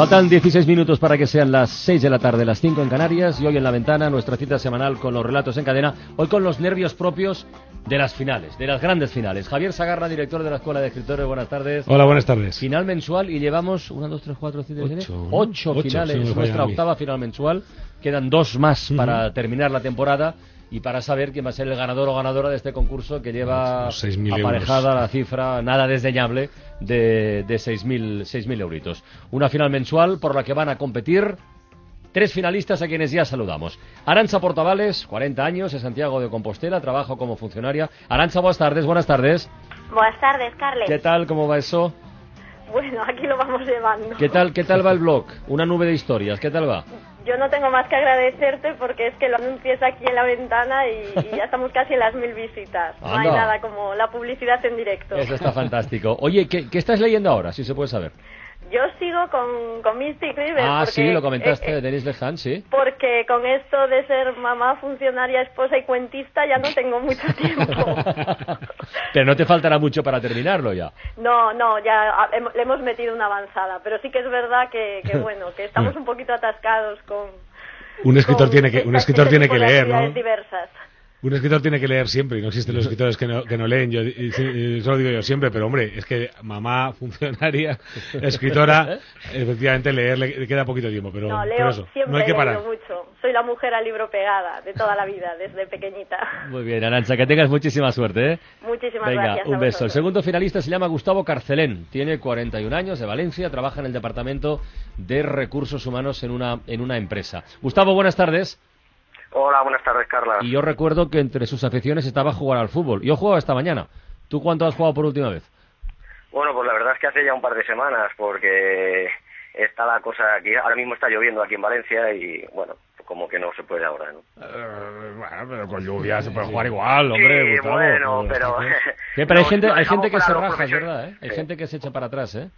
Faltan 16 minutos para que sean las 6 de la tarde, las 5 en Canarias y hoy en la ventana nuestra cita semanal con los relatos en cadena, hoy con los nervios propios de las finales, de las grandes finales. Javier Sagarra, director de la Escuela de Escritores, buenas tardes. Hola, buenas tardes. Final mensual y llevamos 1, 2, 3, 4, 5, 6, 8, 8 finales, nuestra octava final mensual. Quedan dos más para terminar la temporada y para saber quién va a ser el ganador o ganadora de este concurso que lleva aparejada la cifra nada desdeñable de, de 6.000 euritos. Una final mensual por la que van a competir tres finalistas a quienes ya saludamos. Arancha Portavales, 40 años, de Santiago de Compostela, trabajo como funcionaria. Arancha, buenas tardes, buenas tardes. Buenas tardes, Carles. ¿Qué tal, cómo va eso? Bueno, aquí lo vamos llevando. ¿Qué tal, qué tal va el blog? Una nube de historias, ¿qué tal va? Yo no tengo más que agradecerte porque es que lo anuncias aquí en la ventana y, ya estamos casi en las mil visitas. No hay nada como la publicidad en directo. Eso está fantástico. Oye, ¿qué, qué estás leyendo ahora, si se puede saber? Yo sigo con, con Mystic River. Ah, sí, lo comentaste, eh, Denis Lehan, sí. Porque con esto de ser mamá, funcionaria, esposa y cuentista ya no tengo mucho tiempo. pero no te faltará mucho para terminarlo ya. No, no, ya le hemos metido una avanzada. Pero sí que es verdad que, que bueno, que estamos un poquito atascados con... Un escritor tiene que, un escritor tiene que leer, ¿no? diversas. Un escritor tiene que leer siempre y no existen los escritores que no, que no leen. Yo eso lo digo yo siempre, pero hombre, es que mamá, funcionaria, escritora, efectivamente leer le queda poquito tiempo, pero, no, leo, siempre no hay que parar. mucho. Soy la mujer al libro pegada de toda la vida, desde pequeñita. Muy bien, Arancha, que tengas muchísima suerte. ¿eh? Muchísimas Venga, gracias. un beso. El segundo finalista se llama Gustavo Carcelén, tiene 41 años, de Valencia, trabaja en el Departamento de Recursos Humanos en una, en una empresa. Gustavo, buenas tardes. Hola, buenas tardes, Carla. Y yo recuerdo que entre sus aficiones estaba jugar al fútbol. Yo jugaba esta mañana. ¿Tú cuánto has jugado por última vez? Bueno, pues la verdad es que hace ya un par de semanas, porque está la cosa aquí. Ahora mismo está lloviendo aquí en Valencia y, bueno, como que no se puede ahora, ¿no? Eh, bueno, pero con lluvia se puede jugar igual, hombre. Sí, bueno, pero... pero hay gente, hay gente que se raja, es verdad, ¿eh? Hay gente que se echa para atrás, ¿eh?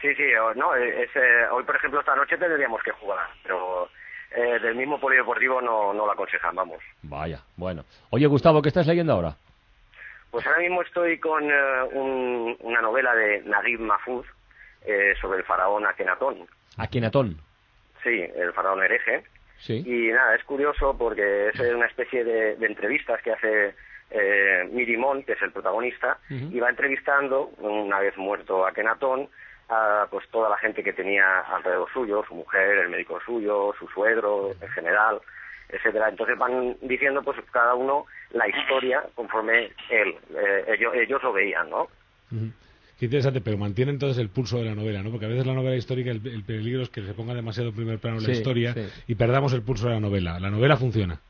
Sí, sí, no, es, hoy, por ejemplo, esta noche tendríamos que jugar, pero eh, del mismo polideportivo no, no lo aconsejan, vamos. Vaya, bueno. Oye, Gustavo, ¿qué estás leyendo ahora? Pues ahora mismo estoy con eh, una novela de Naguib Mahfouz eh, sobre el faraón Akenatón. ¿Akenatón? Sí, el faraón hereje. Sí. Y nada, es curioso porque es una especie de, entrevistas que hace eh, Mirimón, que es el protagonista, y va entrevistando, una vez muerto Akenatón, a pues toda la gente que tenía alrededor suyo, su mujer, el médico suyo, su suegro en general, etcétera. Entonces van diciendo pues cada uno la historia conforme él, eh, ellos, ellos lo veían, ¿no? Qué interesante, pero mantiene entonces el pulso de la novela, ¿no? Porque a veces la novela histórica, el, peligro es que se ponga demasiado en primer plano la historia y perdamos el pulso de la novela. La novela funciona.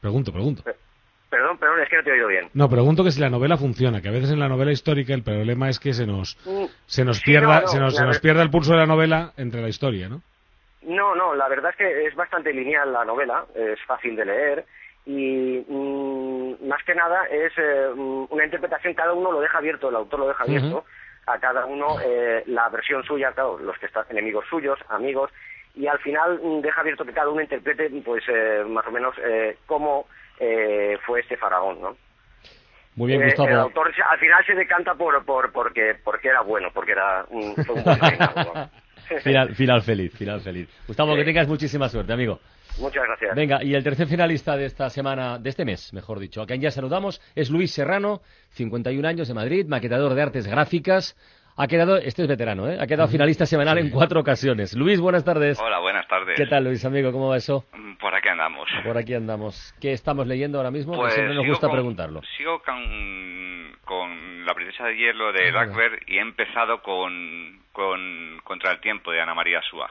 Pregunto, pregunto. Perdón, perdón, es que no te he oído bien. No, pregunto que si la novela funciona, que a veces en la novela histórica el problema es que se nos, mm. se nos pierda, se, nos, se nos pierda el pulso de la novela entre la historia, ¿no? No, no, la verdad es que es bastante lineal la novela, es fácil de leer y mm, más que nada es eh, mm, una interpretación, cada uno lo deja abierto, el autor lo deja abierto, a cada uno eh, la versión suya, claro, los que están enemigos suyos, amigos, y al final deja abierto que cada uno interprete pues eh, más o menos cómo eh, fue este faraón, ¿no? Muy bien, eh, Gustavo. el autor al final se decanta por, por porque porque era bueno, porque era un, un buen final, final feliz, final feliz. Gustavo, que tengas muchísima suerte, amigo. Muchas gracias. Venga, y el tercer finalista de esta semana, de este mes, mejor dicho, a quien ya saludamos, es Luis Serrano, 51 años de Madrid, maquetador de artes gráficas, ha quedado, este es veterano, ¿eh? Ha quedado finalista semanal en cuatro ocasiones. Luis, buenas tardes. Hola, buenas tardes. ¿Qué tal, Luis, amigo? ¿Cómo va eso? Por aquí andamos. Por aquí andamos. ¿Qué estamos leyendo ahora mismo? Pues siempre nos gusta preguntarlo. Sigo con, con La princesa de hielo de ah, y he empezado con, con Contra el tiempo de Ana María Súa.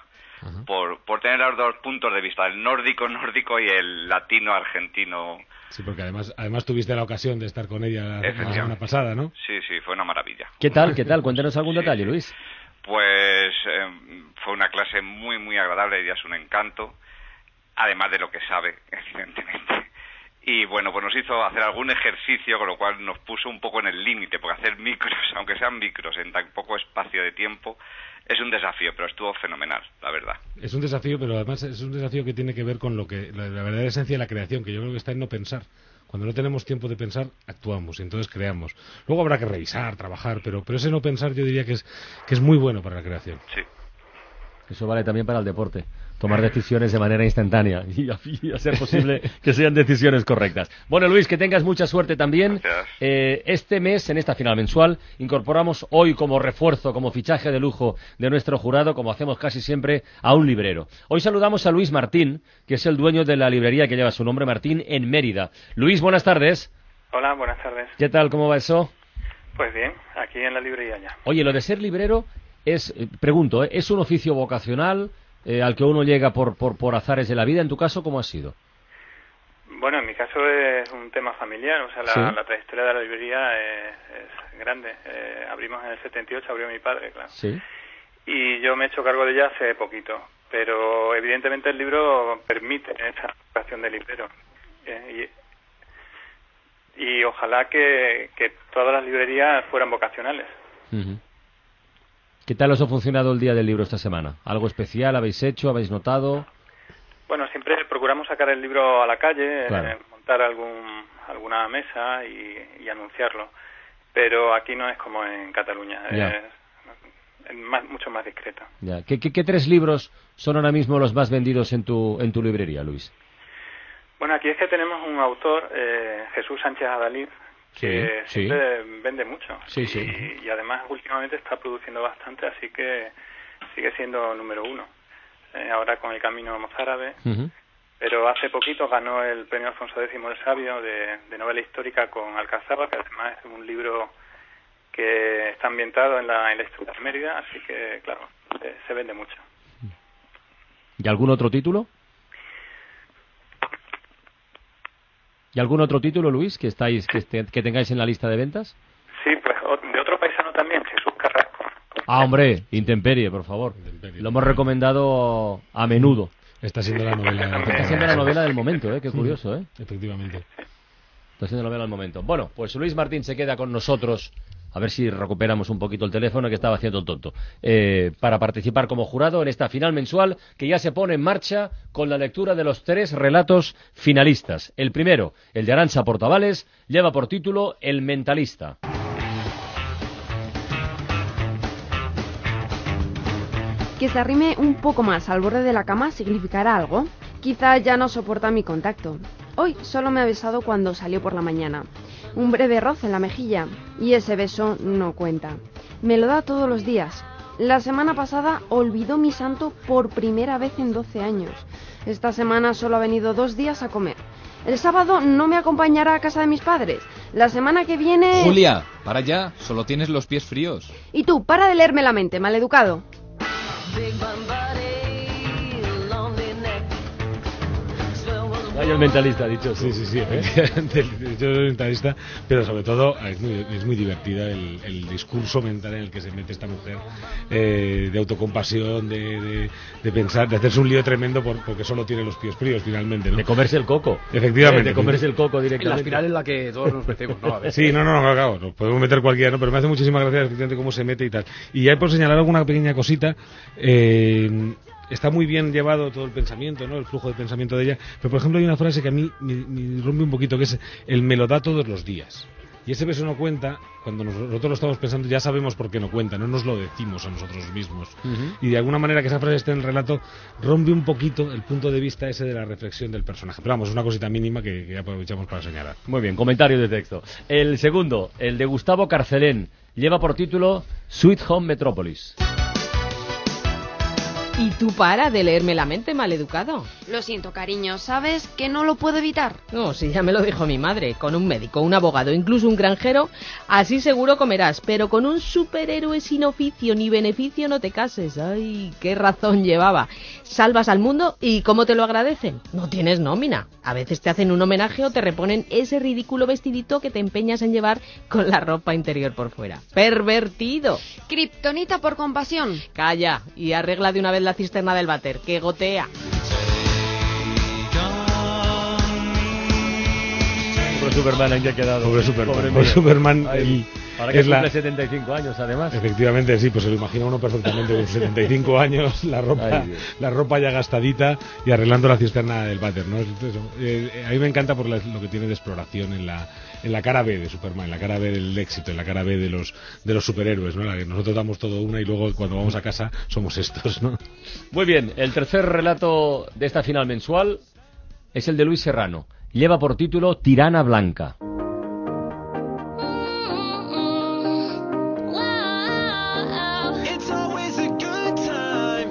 Por, por tener los dos puntos de vista, el nórdico nórdico y el latino argentino Sí, porque además, además tuviste la ocasión de estar con ella la, semana pasada, ¿no? Sí, sí, fue una maravilla. ¿Qué tal? ¿Qué tal? Cuéntanos algún detalle, Luis. Pues eh, fue una clase muy, muy agradable, ella es un encanto, además de lo que sabe, evidentemente. y bueno, pues nos hizo hacer algún ejercicio, con lo cual nos puso un poco en el límite, porque hacer micros, aunque sean micros en tan poco espacio de tiempo, es un desafío, pero estuvo fenomenal, la verdad. Es un desafío, pero además es un desafío que tiene que ver con lo que la, verdadera esencia de la creación, que yo creo que está en no pensar. Cuando no tenemos tiempo de pensar, actuamos y entonces creamos. Luego habrá que revisar, trabajar, pero, pero ese no pensar yo diría que es, que es muy bueno para la creación. Sí. Eso vale también para el deporte tomar decisiones de manera instantánea y, a, ser posible que sean decisiones correctas. Bueno, Luis, que tengas mucha suerte también. Eh, este mes, en esta final mensual, incorporamos hoy como refuerzo, como fichaje de lujo de nuestro jurado, como hacemos casi siempre, a un librero. Hoy saludamos a Luis Martín, que es el dueño de la librería que lleva su nombre, Martín, en Mérida. Luis, buenas tardes. Hola, buenas tardes. ¿Qué tal? ¿Cómo va eso? Pues bien, aquí en la librería ya. Oye, lo de ser librero es, eh, pregunto, ¿eh? ¿es un oficio vocacional? Eh, al que uno llega por, por, por azares de la vida. ¿En tu caso cómo ha sido? Bueno, en mi caso es un tema familiar, o sea, la, trayectoria de la librería es, grande. Eh, abrimos en el 78, abrió mi padre, claro. Sí. Y yo me he hecho cargo de ella hace poquito, pero evidentemente el libro permite esa vocación de librero. Eh, y, ojalá que, que, todas las librerías fueran vocacionales. ¿Qué tal os ha funcionado el día del libro esta semana? ¿Algo especial habéis hecho? ¿Habéis notado? Bueno, siempre procuramos sacar el libro a la calle, eh, montar algún, alguna mesa y, anunciarlo. Pero aquí no es como en Cataluña, es, mucho más discreto. Ya. ¿Qué, qué, tres libros son ahora mismo los más vendidos en tu, en tu librería, Luis? Bueno, aquí es que tenemos un autor, eh, Jesús Sánchez Adalid, que siempre vende mucho. Sí, sí. Y, además últimamente está produciendo bastante, así que sigue siendo número uno. Eh, ahora con el camino mozárabe. Pero hace poquito ganó el premio Alfonso X el Sabio de, novela histórica con Alcazaba, que además es un libro que está ambientado en la, en la historia de Mérida, así que, claro, se vende mucho. ¿Y algún otro título? ¿Y algún otro título, Luis, que estáis que, que tengáis en la lista de ventas? Sí, pues de otro paisano también, Jesús Carrasco. Ah, hombre, Intemperie, por favor. Lo hemos recomendado a menudo. Está siendo la novela. Está siendo la novela del momento, ¿eh? Qué curioso, ¿eh? Efectivamente. Está siendo la novela del momento. Bueno, pues Luis Martín se queda con nosotros a ver si recuperamos un poquito el teléfono que estaba haciendo el tonto, eh, para participar como jurado en esta final mensual que ya se pone en marcha con la lectura de los tres relatos finalistas. El primero, el de Arancha Portavales, lleva por título El Mentalista. Que se arrime un poco más al borde de la cama significará algo. Quizá ya no soporta mi contacto. Hoy solo me ha besado cuando salió por la mañana un breve roce en la mejilla, y ese beso no cuenta. Me lo da todos los días. La semana pasada olvidó mi santo por primera vez en 12 años. Esta semana solo ha venido dos días a comer. El sábado no me acompañará a casa de mis padres. La semana que viene... Julia, para allá, solo tienes los pies fríos. Y tú, para de leerme la mente, maleducado. Hay el mentalista, dicho. Sí, sí, sí, efectivamente. Yo el mentalista, pero sobre todo es muy, es muy divertida el, discurso mental en el que se mete esta mujer, eh, de autocompasión, de, de, pensar, de hacerse un lío tremendo porque solo tiene los pies fríos finalmente. ¿no? De comerse el coco. Efectivamente. de comerse el coco directamente. En la espiral en la que todos nos metemos, ¿no? A Sí, no, no, no, claro, nos podemos meter cualquiera, ¿no? Pero me hace muchísimas gracias efectivamente cómo se mete y tal. Y ya por señalar alguna pequeña cosita, eh, está muy bien llevado todo el pensamiento, ¿no? El flujo de pensamiento de ella. Pero, por ejemplo, hay una frase que a mí me, rompe un poquito, que es el me lo da todos los días. Y ese beso no cuenta, cuando nosotros lo estamos pensando, ya sabemos por qué no cuenta, no nos lo decimos a nosotros mismos. Y de alguna manera que esa frase esté en el relato rompe un poquito el punto de vista ese de la reflexión del personaje. Pero vamos, es una cosita mínima que, que aprovechamos para señalar. Muy bien, comentario de texto. El segundo, el de Gustavo Carcelén, lleva por título Sweet Home Metropolis. Y tú para de leerme la mente, maleducado. Lo siento, cariño, ¿sabes que no lo puedo evitar? No, si ya me lo dijo mi madre, con un médico, un abogado, incluso un granjero, así seguro comerás, pero con un superhéroe sin oficio ni beneficio no te cases. Ay, qué razón llevaba. Salvas al mundo y ¿cómo te lo agradecen? No tienes nómina. A veces te hacen un homenaje o te reponen ese ridículo vestidito que te empeñas en llevar con la ropa interior por fuera. Pervertido. Kryptonita por compasión. Calla y arregla de una vez la cisterna del váter, que gotea. Pobre Superman, ¿en qué ha quedado? Pobre Superman. Pobre, Superman. Para que es cumple 75 años, además. Efectivamente, sí, pues se lo imagina uno perfectamente con 75 años, la ropa, la ropa ya gastadita y arreglando la cisterna del váter, ¿no? Eh, a mí me encanta por lo que tiene de exploración en la, en la cara B de Superman, en la cara B del éxito, en la cara B de los, de los superhéroes, ¿no? La que nosotros damos todo una y luego cuando vamos a casa somos estos, ¿no? Muy bien, el tercer relato de esta final mensual es el de Luis Serrano. Lleva por título Tirana Blanca.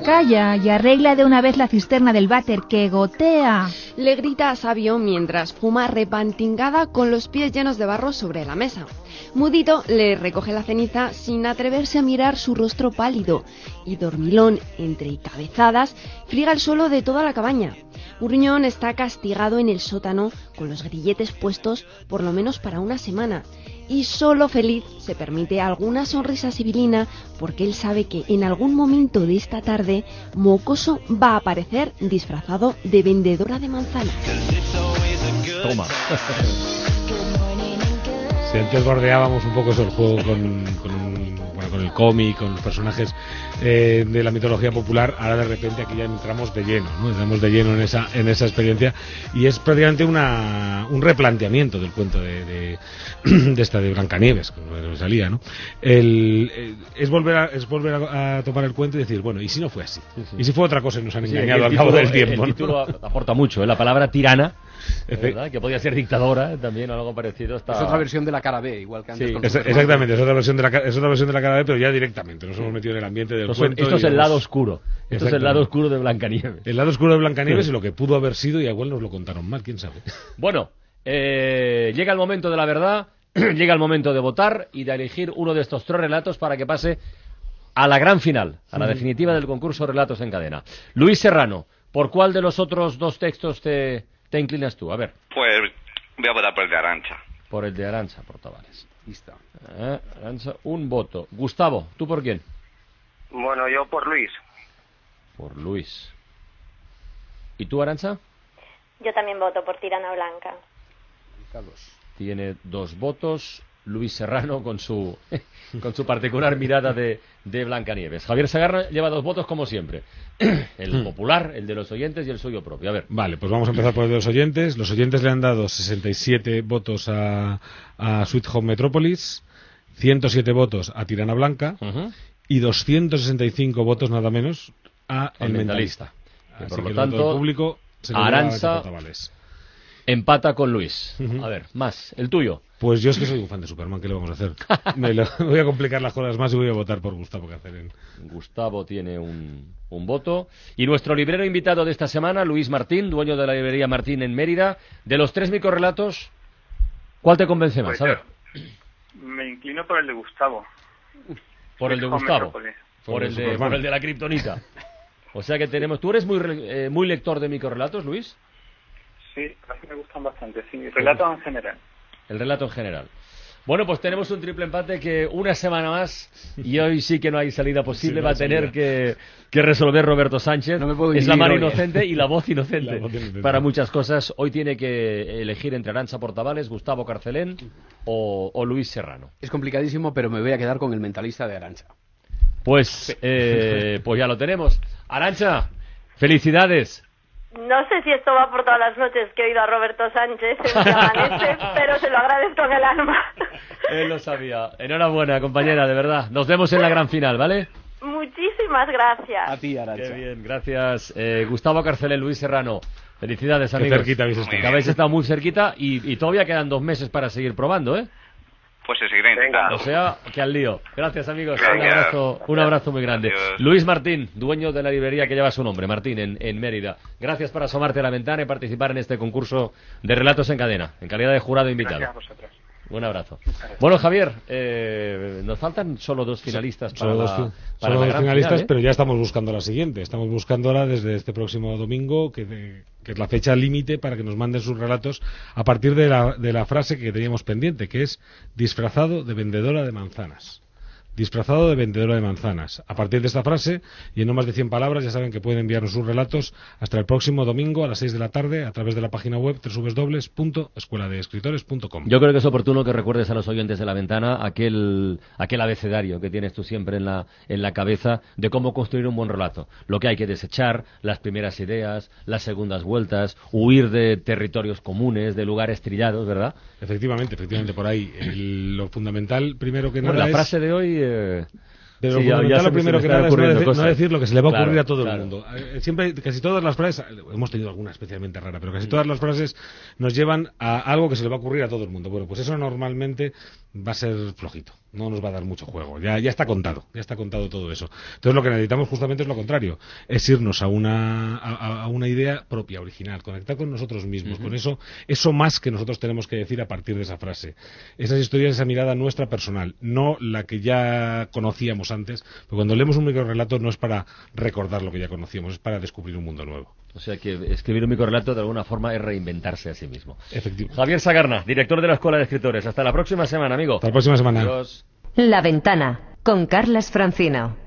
Calla y arregla de una vez la cisterna del váter que gotea. Le grita a Sabio mientras fuma repantingada con los pies llenos de barro sobre la mesa. Mudito le recoge la ceniza sin atreverse a mirar su rostro pálido y dormilón entre cabezadas friega el suelo de toda la cabaña. Urriñón está castigado en el sótano con los grilletes puestos por lo menos para una semana y solo feliz se permite alguna sonrisa civilina porque él sabe que en algún momento de esta tarde Mocoso va a aparecer disfrazado de vendedora de manzanas. Toma. antes bordeábamos un poco eso el juego con, con el cómic, con los personajes eh, de la mitología popular, ahora de repente aquí ya entramos de lleno, ¿no? entramos de lleno en esa, en esa experiencia y es prácticamente una, un replanteamiento del cuento de, de, esta de Blancanieves, que salía, ¿no? El, eh, es volver, a, es volver a, tomar el cuento y decir, bueno, ¿y si no fue así? ¿Y si fue otra cosa y nos han engañado al cabo del tiempo? El, título aporta mucho, ¿eh? la palabra tirana que podía ser dictadora también o algo parecido. Es otra versión de la cara B, igual que antes. exactamente, es otra, versión de la, es otra versión de la cara B, pero ya directamente. Nos hemos metido en el ambiente del cuento. Esto es el lado oscuro. Esto es el lado oscuro de Blancanieves. El lado oscuro de Blancanieves y lo que pudo haber sido y igual nos lo contaron mal, quién sabe. Bueno, eh, llega el momento de la verdad, llega el momento de votar y de elegir uno de estos tres relatos para que pase a la gran final, a la definitiva del concurso Relatos en Cadena. Luis Serrano, ¿por cuál de los otros dos textos te, te inclinas tú? A ver. Pues voy a votar por el de Arancha. Por el de Arancha, por Tavares. Listo. Eh, Arancha, un voto. Gustavo, ¿tú por quién? Bueno, yo por Luis. Por Luis. ¿Y tú, Arancha? Yo también voto por Tirana Blanca. Carlos. Tiene dos votos. Luis Serrano con su, con su particular mirada de, de Blancanieves. Javier Sagarra lleva dos votos como siempre. El hmm. popular, el de los oyentes y el suyo propio. A ver. Vale, pues vamos a empezar por el de los oyentes. Los oyentes le han dado 67 votos a, a Sweet Home Metropolis, 107 votos a Tirana Blanca y 265 votos nada menos a El Mentalista. por lo tanto, el público Aranza empata con Luis. A ver, más, el tuyo. Pues yo es que soy un fan de Superman, ¿qué le vamos a hacer? Me voy a complicar las cosas más y voy a votar por Gustavo Cáceres. Gustavo tiene un, un, voto. Y nuestro librero invitado de esta semana, Luis Martín, dueño de la librería Martín en Mérida. De los tres microrelatos, ¿cuál te convence más? a ver. Me inclino por el de Gustavo. Por el de Gustavo. Por el de, por el de la kriptonita. O sea que tenemos... ¿Tú eres muy, eh, muy lector de microrelatos, Luis? Sí, a mí me gustan bastante. Sí, relatos en general el relato en general. Bueno, pues tenemos un triple empate que una semana más, y hoy sí que no hay salida posible, va a tener que, resolver Roberto Sánchez. es la mano inocente y la voz inocente, para muchas cosas. Hoy tiene que elegir entre Arancha Portavales, Gustavo Carcelén o, Luis Serrano. Es complicadísimo, pero me voy a quedar con el mentalista de Arancha. Pues, eh, pues ya lo tenemos. Arancha, felicidades. No sé si esto va por todas las noches que he oído a Roberto Sánchez en pero se lo agradezco en el alma. Él lo sabía. Enhorabuena, compañera, de verdad. Nos vemos en la gran final, ¿vale? Muchísimas gracias. A ti, Arancha. Qué bien, gracias. Eh, Gustavo Carcelé, Luis Serrano. Felicidades, amigos. Qué cerquita habéis estado. habéis estado muy cerquita y, y todavía quedan dos meses para seguir probando, ¿eh? Pues se seguirá intentando. O sea, que al lío. Gracias, amigos. Un abrazo, un abrazo muy grande. Luis Martín, dueño de la librería que lleva su nombre, Martín, en, en, Mérida. Gracias por asomarte a la ventana y participar en este concurso de relatos en cadena, en calidad de jurado invitado. Gracias a vosotros. Un abrazo. Bueno, Javier, eh, nos faltan solo dos finalistas para solo dos, dos finalistas, ¿eh? pero ya estamos buscando la siguiente. Estamos buscándola desde este próximo domingo, que, es la fecha límite para que nos manden sus relatos a partir de la, de la frase que teníamos pendiente, que es disfrazado de vendedora de manzanas disfrazado de vendedora de manzanas. A partir de esta frase y en no más de 100 palabras ya saben que pueden enviarnos sus relatos hasta el próximo domingo a las 6 de la tarde a través de la página web www.escueladeescritores.com. Yo creo que es oportuno que recuerdes a los oyentes de la ventana aquel, aquel abecedario que tienes tú siempre en la, en la cabeza de cómo construir un buen relato. Lo que hay que desechar, las primeras ideas, las segundas vueltas, huir de territorios comunes, de lugares trillados, ¿verdad? Efectivamente, efectivamente, por ahí. lo fundamental, primero que nada. la frase de hoy. Yeah. Pero lo primero que nada es no decir, lo que se le va a ocurrir a todo el mundo. Eh, siempre, casi todas las frases, hemos tenido alguna especialmente rara, pero casi todas las frases nos llevan a algo que se le va a ocurrir a todo el mundo. Bueno, pues eso normalmente va a ser flojito, no nos va a dar mucho juego. Ya, ya está contado, ya está contado todo eso. Entonces lo que necesitamos justamente es lo contrario, es irnos a una, a, una idea propia, original, conectar con nosotros mismos, con eso, eso más que nosotros tenemos que decir a partir de esa frase. Esas historias, esa mirada nuestra personal, no la que ya conocíamos antes, porque cuando leemos un microrelato no es para recordar lo que ya conocíamos, es para descubrir un mundo nuevo. O sea que escribir un microrelato de alguna forma es reinventarse a sí mismo. Efectivamente. Javier Sagarna, director de la Escuela de Escritores. Hasta la próxima semana, amigo. Hasta la próxima semana. La ventana con Carlas Francino.